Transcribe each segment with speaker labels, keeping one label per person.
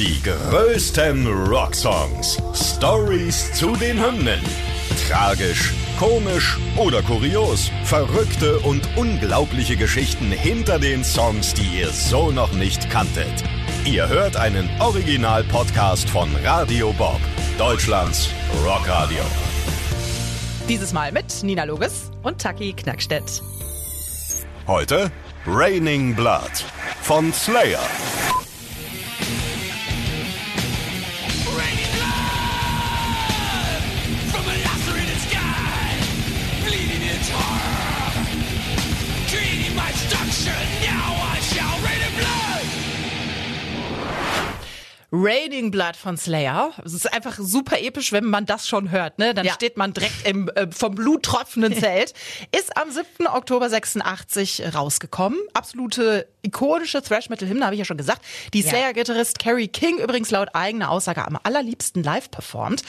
Speaker 1: Die größten Rocksongs. Stories zu den Hymnen. Tragisch, komisch oder kurios. Verrückte und unglaubliche Geschichten hinter den Songs, die ihr so noch nicht kanntet. Ihr hört einen Original-Podcast von Radio Bob, Deutschlands Rockradio.
Speaker 2: Dieses Mal mit Nina Loges und Taki Knackstedt.
Speaker 1: Heute Raining Blood von Slayer.
Speaker 3: Bleeding its heart, creating my destruction. Now I shall rain in blood.
Speaker 2: Raining Blood von Slayer. Es ist einfach super episch, wenn man das schon hört. Ne? Dann
Speaker 4: Ja.
Speaker 2: steht man direkt im äh, vom Blut tropfenden Zelt. Ist am 7. Oktober 86 rausgekommen. Absolute ikonische Thrash-Metal-Hymne, habe ich ja schon gesagt. Die Slayer-Gitarrist Carrie King übrigens laut eigener Aussage am allerliebsten live performt.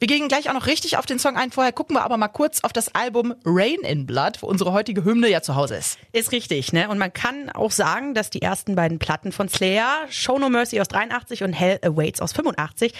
Speaker 2: Wir gehen gleich auch noch richtig auf den Song ein. Vorher gucken wir aber mal kurz auf das Album Rain in Blood, wo unsere heutige Hymne ja zu Hause ist.
Speaker 4: Ist richtig, ne? Und man kann auch sagen, dass die ersten beiden Platten von Slayer, Show No Mercy aus 83 und Hell Awaits aus 85,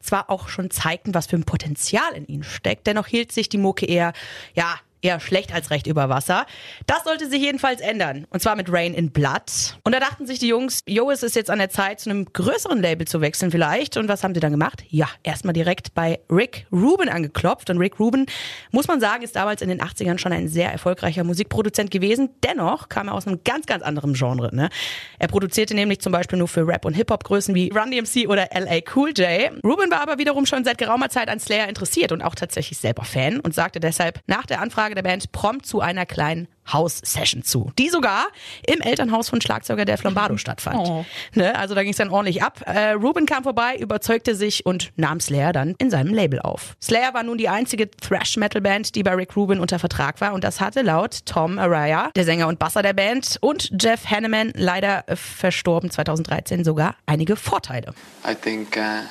Speaker 4: zwar auch schon zeigten, was für ein Potenzial in ihnen steckt, dennoch hielt sich die Mucke eher, ja, eher schlecht als recht über Wasser. Das sollte sich jedenfalls ändern. Und zwar mit Rain in Blood. Und da dachten sich die Jungs, jo, es ist jetzt an der Zeit, zu einem größeren Label zu wechseln vielleicht. Und was haben sie dann gemacht? Ja, erstmal direkt bei Rick Rubin angeklopft. Und Rick Rubin, muss man sagen, ist damals in den 80ern schon ein sehr erfolgreicher Musikproduzent gewesen. Dennoch kam er aus einem ganz, ganz anderen Genre. Ne? Er produzierte nämlich zum Beispiel nur für Rap- und Hip-Hop-Größen wie Run DMC oder L.A. Cool J. Rubin war aber wiederum schon seit geraumer Zeit an Slayer interessiert und auch tatsächlich selber Fan und sagte deshalb nach der Anfrage der Band prompt zu einer kleinen House-Session zu, die sogar im Elternhaus von Schlagzeuger der Flambado stattfand.
Speaker 2: Oh.
Speaker 4: Ne, also da ging es dann ordentlich ab. Äh, Ruben kam vorbei, überzeugte sich und nahm Slayer dann in seinem Label auf. Slayer war nun die einzige Thrash-Metal-Band, die bei Rick Rubin unter Vertrag war und das hatte laut Tom Araya, der Sänger und Basser der Band, und Jeff Hanneman, leider verstorben 2013, sogar einige Vorteile.
Speaker 5: I think uh,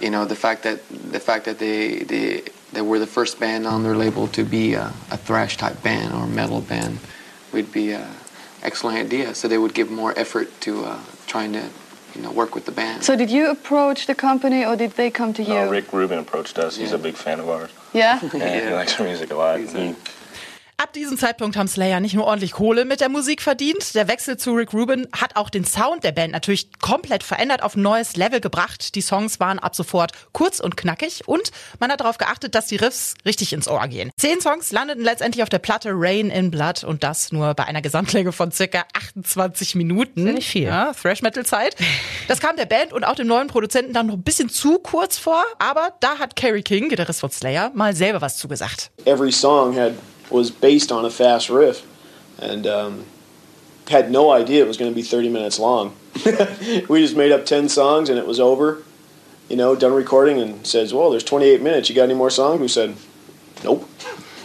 Speaker 5: you know the fact that the fact that they they they were the first band on their label to be a, a thrash type band or metal band would be an excellent idea. So they would give more effort to uh, trying to you know work with the band.
Speaker 6: So did you approach the company or did they come to you?
Speaker 7: No, Rick Rubin approached us. He's a big fan of ours.
Speaker 6: Yeah?
Speaker 7: And he likes our music a lot. He,
Speaker 2: Ab diesem Zeitpunkt haben Slayer nicht nur ordentlich Kohle mit der Musik verdient. Der Wechsel zu Rick Rubin hat auch den Sound der Band natürlich komplett verändert, auf ein neues Level gebracht. Die Songs waren ab sofort kurz und knackig und man hat darauf geachtet, dass die Riffs richtig ins Ohr gehen. Zehn Songs landeten letztendlich auf der Platte Rain in Blood und das nur bei einer Gesamtlänge von circa 28 Minuten.
Speaker 4: ja nicht viel.
Speaker 2: Ja, Thrash-Metal-Zeit. Das kam der Band und auch dem neuen Produzenten dann noch ein bisschen zu kurz vor, aber da hat Carrie King, Gitarrist von Slayer, mal selber was zugesagt.
Speaker 8: every song had was based on a fast riff, and um, had no idea it was going to be 30 minutes long. we just made up 10 songs and it was over, you know, done recording and says, "Well, there's 28 minutes. You got any more songs?" We said, "Nope."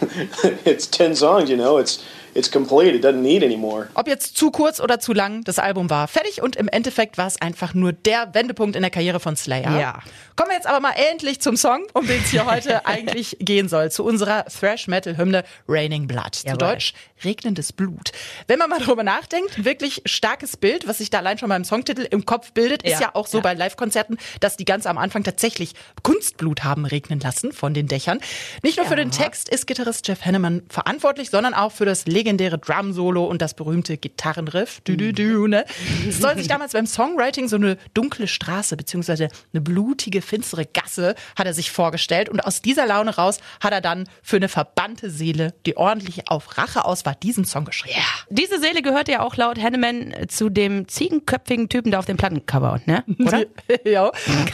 Speaker 8: it's 10 songs, you know. It's it's complete. It doesn't need any more.
Speaker 2: Ob jetzt zu kurz oder zu lang, das Album war fertig und im Endeffekt war es einfach nur der Wendepunkt in der Karriere von Slayer.
Speaker 4: Ja.
Speaker 2: Kommen wir jetzt aber mal endlich zum Song, um den es hier heute eigentlich gehen soll, zu unserer Thrash-Metal-Hymne Raining Blood. Zu
Speaker 4: Jawohl.
Speaker 2: Deutsch regnendes Blut. Wenn man mal darüber nachdenkt, wirklich starkes Bild, was sich da allein schon beim Songtitel im Kopf bildet, ist
Speaker 4: Ja.
Speaker 2: ja auch so
Speaker 4: Ja.
Speaker 2: bei Live-Konzerten, dass die ganz am Anfang tatsächlich Kunstblut haben regnen lassen von den Dächern. Nicht nur für den Text ist Gitarrist Jeff Hanneman verantwortlich, sondern auch für das legendäre Drum-Solo und das berühmte Gitarrenriff. Du, du, du, ne? Es soll sich damals beim Songwriting so eine dunkle Straße beziehungsweise eine blutige, finstere Gasse hat er sich vorgestellt und aus dieser Laune raus hat er dann für eine verbannte Seele, die ordentlich auf Rache aus war, diesen Song geschrieben.
Speaker 4: Diese Seele gehört ja auch laut Hanneman äh, zu dem ziegenköpfigen Typen da auf dem Plattencover, ne? Oder?
Speaker 2: ja.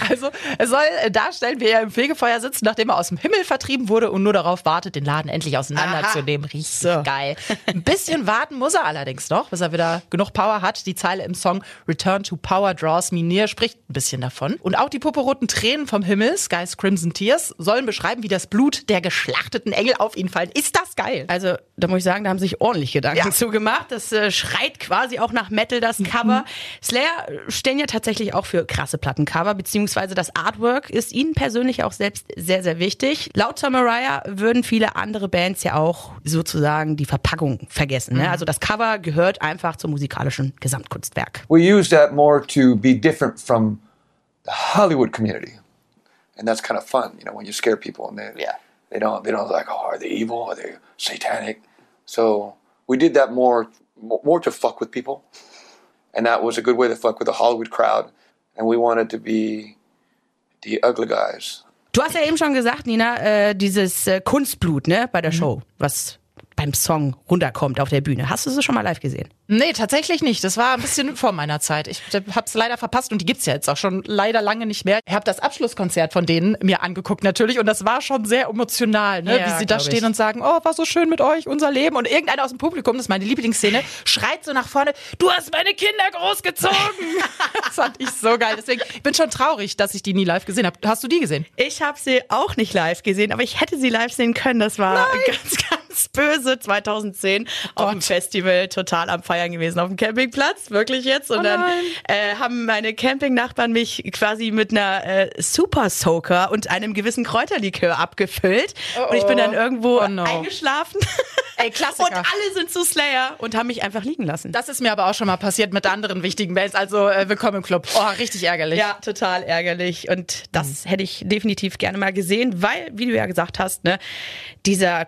Speaker 2: Also, er soll darstellen, wie er im Fegefeuer sitzt, nachdem er aus dem Himmel vertrieben wurde und nur darauf wartet, den Laden endlich auseinanderzunehmen. Richtig geil. Ein bisschen warten muss er allerdings noch, bis er wieder genug Power hat. Die Zeile im Song Return to Power Draws Me Near spricht ein bisschen davon. Und auch die purpurroten Tränen vom Himmel, Skies Crimson Tears, sollen beschreiben, wie das Blut der geschlachteten Engel auf ihn fallen. Ist das geil?
Speaker 4: Also, da muss ich sagen, da haben sich ordentlich Gedanken
Speaker 2: Ja.
Speaker 4: zu gemacht. Das äh, schreit quasi auch nach Metal, das Cover. Slayer äh, stehen ja tatsächlich auch für krasse Plattencover, beziehungsweise das Artwork ist ihnen persönlich auch selbst sehr, sehr wichtig. Laut Tom Araya würden viele andere Bands ja auch sozusagen die Verpackung vergessen. Ne? Also das Cover gehört einfach zum musikalischen Gesamtkunstwerk.
Speaker 9: we use that more to be different from the Hollywood community, and that's kind of fun, you know, when you scare people and they
Speaker 10: Yeah.
Speaker 9: they don't they don't like oh are they evil are they satanic, so we did that more more to fuck with people, and that was a good way to fuck with the Hollywood crowd, and we wanted to be the ugly guys.
Speaker 4: Du hast ja eben schon gesagt, Nina, äh, dieses äh, Kunstblut, ne, bei der mhm. Show, was beim Song runterkommt auf der Bühne. Hast du sie schon mal live gesehen?
Speaker 2: Nee, tatsächlich nicht. Das war ein bisschen vor meiner Zeit. Ich hab's leider verpasst und die gibt's ja jetzt auch schon leider lange nicht mehr. Ich habe das Abschlusskonzert von denen mir angeguckt natürlich und das war schon sehr emotional, ne?
Speaker 4: Ja,
Speaker 2: wie sie da stehen
Speaker 4: ich.
Speaker 2: und sagen, oh, war so schön mit euch, unser Leben und irgendeiner aus dem Publikum, das ist meine Lieblingsszene, schreit so nach vorne, du hast meine Kinder großgezogen. das fand ich so geil. Deswegen ich bin schon traurig, dass ich die nie live gesehen habe. Hast du die gesehen?
Speaker 4: Ich habe sie auch nicht live gesehen, aber ich hätte sie live sehen können. Das war ganz, ganz böse 2010 auf dem Festival, total am Feiern gewesen, auf dem Campingplatz, wirklich jetzt. Und
Speaker 2: Oh
Speaker 4: dann äh, haben meine Campingnachbarn mich quasi mit einer äh, Super Soaker und einem gewissen Kräuterlikör abgefüllt. und ich bin dann irgendwo
Speaker 2: Oh no.
Speaker 4: eingeschlafen.
Speaker 2: Ey, Klassiker.
Speaker 4: Und alle sind zu Slayer und haben mich einfach liegen lassen.
Speaker 2: Das ist mir aber auch schon mal passiert mit anderen wichtigen Bands. Also äh, willkommen im Club. Oh, richtig ärgerlich.
Speaker 4: Ja, total ärgerlich. Und das hätte ich definitiv gerne mal gesehen, weil, wie du ja gesagt hast, ne, dieser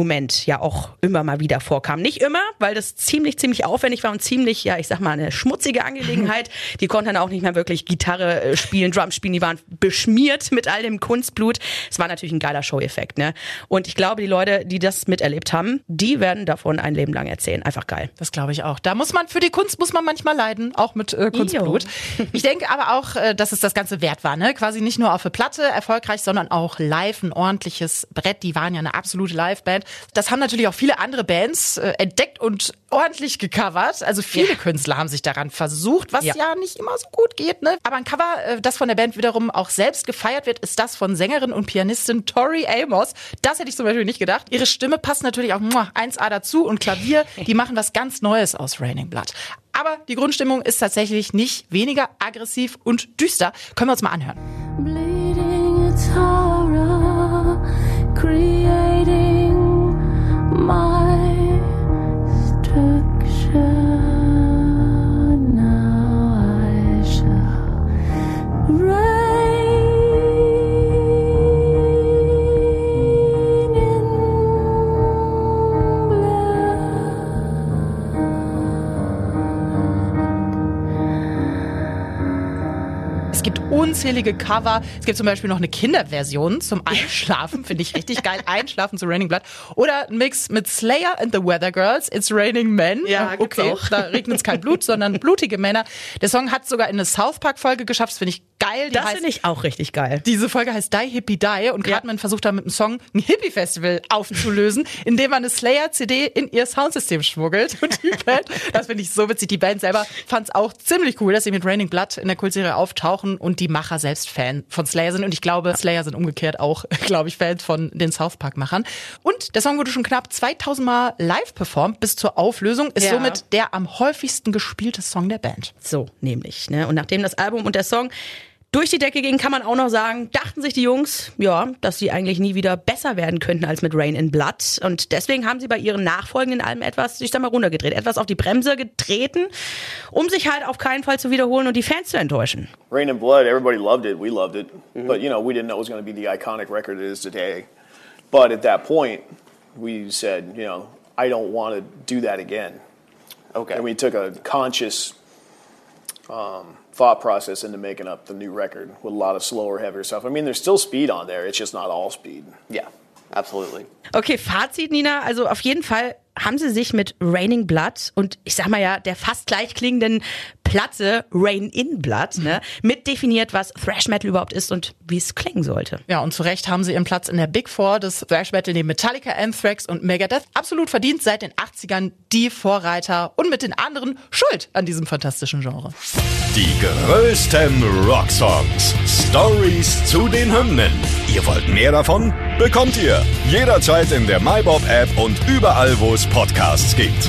Speaker 4: Kunstblut-Moment ja auch immer mal wieder vorkam. Nicht immer, weil das ziemlich, ziemlich aufwendig war und ziemlich, ja, ich sag mal, eine schmutzige Angelegenheit. Die konnten dann auch nicht mehr wirklich Gitarre äh, spielen, Drum spielen. Die waren beschmiert mit all dem Kunstblut. Es war natürlich ein geiler Show-Effekt, ne? Und ich glaube, die Leute, die das miterlebt haben, die werden davon ein Leben lang erzählen. Einfach geil.
Speaker 2: Das glaube ich auch. Da muss man für die Kunst muss man manchmal leiden, auch mit äh, Kunstblut. Ich denke aber auch, äh, dass es das Ganze wert war, ne? Quasi nicht nur auf der Platte erfolgreich, sondern auch live ein ordentliches Brett. Die waren ja eine absolute Liveband. Das haben natürlich auch viele andere Bands äh, entdeckt und ordentlich gecovert. Also viele Künstler haben sich daran versucht, was ja.
Speaker 4: Ja.
Speaker 2: nicht immer so gut geht, ne? Aber ein Cover, äh, das von der Band wiederum auch selbst gefeiert wird, ist das von Sängerin und Pianistin Tori Amos. Das hätte ich zum Beispiel nicht gedacht. Ihre Stimme passt natürlich auch muah, 1A dazu und Klavier, die machen was ganz Neues aus Raining Blood. Aber die Grundstimmung ist tatsächlich nicht weniger aggressiv und düster. Können wir uns mal anhören.
Speaker 11: Bleeding future
Speaker 2: Es gibt unzählige Cover. Es gibt zum Beispiel noch eine Kinderversion zum Einschlafen. Finde ich richtig geil. Einschlafen zu Raining Blood. Oder ein Mix mit Slayer and the Weather Girls. It's Raining Men.
Speaker 4: Ja,
Speaker 2: okay.
Speaker 4: auch.
Speaker 2: Da regnet es kein Blut, sondern blutige Männer. Der Song hat sogar in eine South Park Folge geschafft. Das finde ich geil. Die
Speaker 4: Das finde ich auch richtig geil.
Speaker 2: diese Folge heißt Die Hippie Die und Cartman versucht da mit dem Song ein Hippie-Festival aufzulösen, indem man eine Slayer-CD in ihr Soundsystem schmuggelt. Und die Band, das finde ich so witzig, die Band selber fand es auch ziemlich cool, dass sie mit Raining Blood in der Kultserie auftauchen und die Macher selbst Fan von Slayer sind. Und ich glaube, Slayer sind umgekehrt auch, glaube ich, Fans von den South Park-Machern. Und der Song wurde schon knapp 2000 Mal live performt bis zur Auflösung, ist
Speaker 4: Ja.
Speaker 2: somit der am häufigsten gespielte Song der Band.
Speaker 4: So, nämlich. Ne? Und nachdem das Album und der Song durch die Decke gingen, kann man auch noch sagen, dachten sich die Jungs, ja, dass sie eigentlich nie wieder besser werden könnten als mit Rain in Blood. Und deswegen haben sie bei ihren nachfolgenden Alben etwas, ich sag mal, runtergedreht, etwas auf die Bremse getreten, um sich halt auf keinen Fall zu wiederholen und die Fans zu enttäuschen.
Speaker 8: Rain and Blood, everybody loved it. We loved it. But, you know, we didn't know it was going to be the iconic record it is today. But at that point, we said, you know, I don't want to do that again.
Speaker 10: Okay.
Speaker 8: And we took a conscious um, thought process into making up the new record with a lot of slower, heavier stuff. I mean, there's still speed on there. It's just not all speed.
Speaker 10: Yeah, absolutely.
Speaker 4: Okay, Fazit, Nina. Also auf jeden Fall haben sie sich mit Raining Blood und ich sag mal ja, der fast gleich klingenden Platte Rain in Blood, ne, mit definiert, was Thrash Metal überhaupt ist und wie es klingen sollte.
Speaker 2: Ja, und zu Recht haben sie ihren Platz in der Big Four des Thrash Metal neben Metallica, Anthrax und Megadeth absolut verdient seit den 80ern die Vorreiter und mit den anderen schuld an diesem fantastischen Genre.
Speaker 1: Die größten Rocksongs. Stories zu den Hymnen. Ihr wollt mehr davon? Bekommt ihr jederzeit in der MyBob-App und überall, wo es Podcasts gibt.